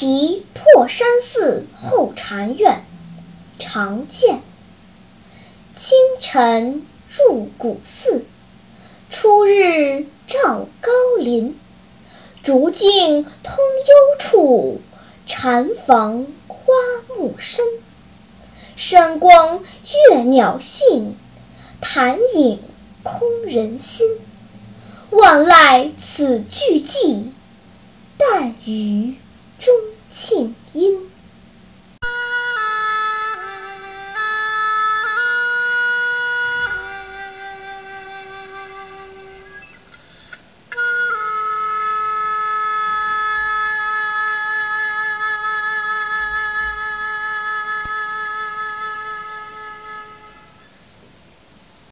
题破山寺后禅院常见。清晨入古寺初日照高林竹径通幽处禅房花木深。山光悦鸟性潭影空人心。万籁此俱寂但余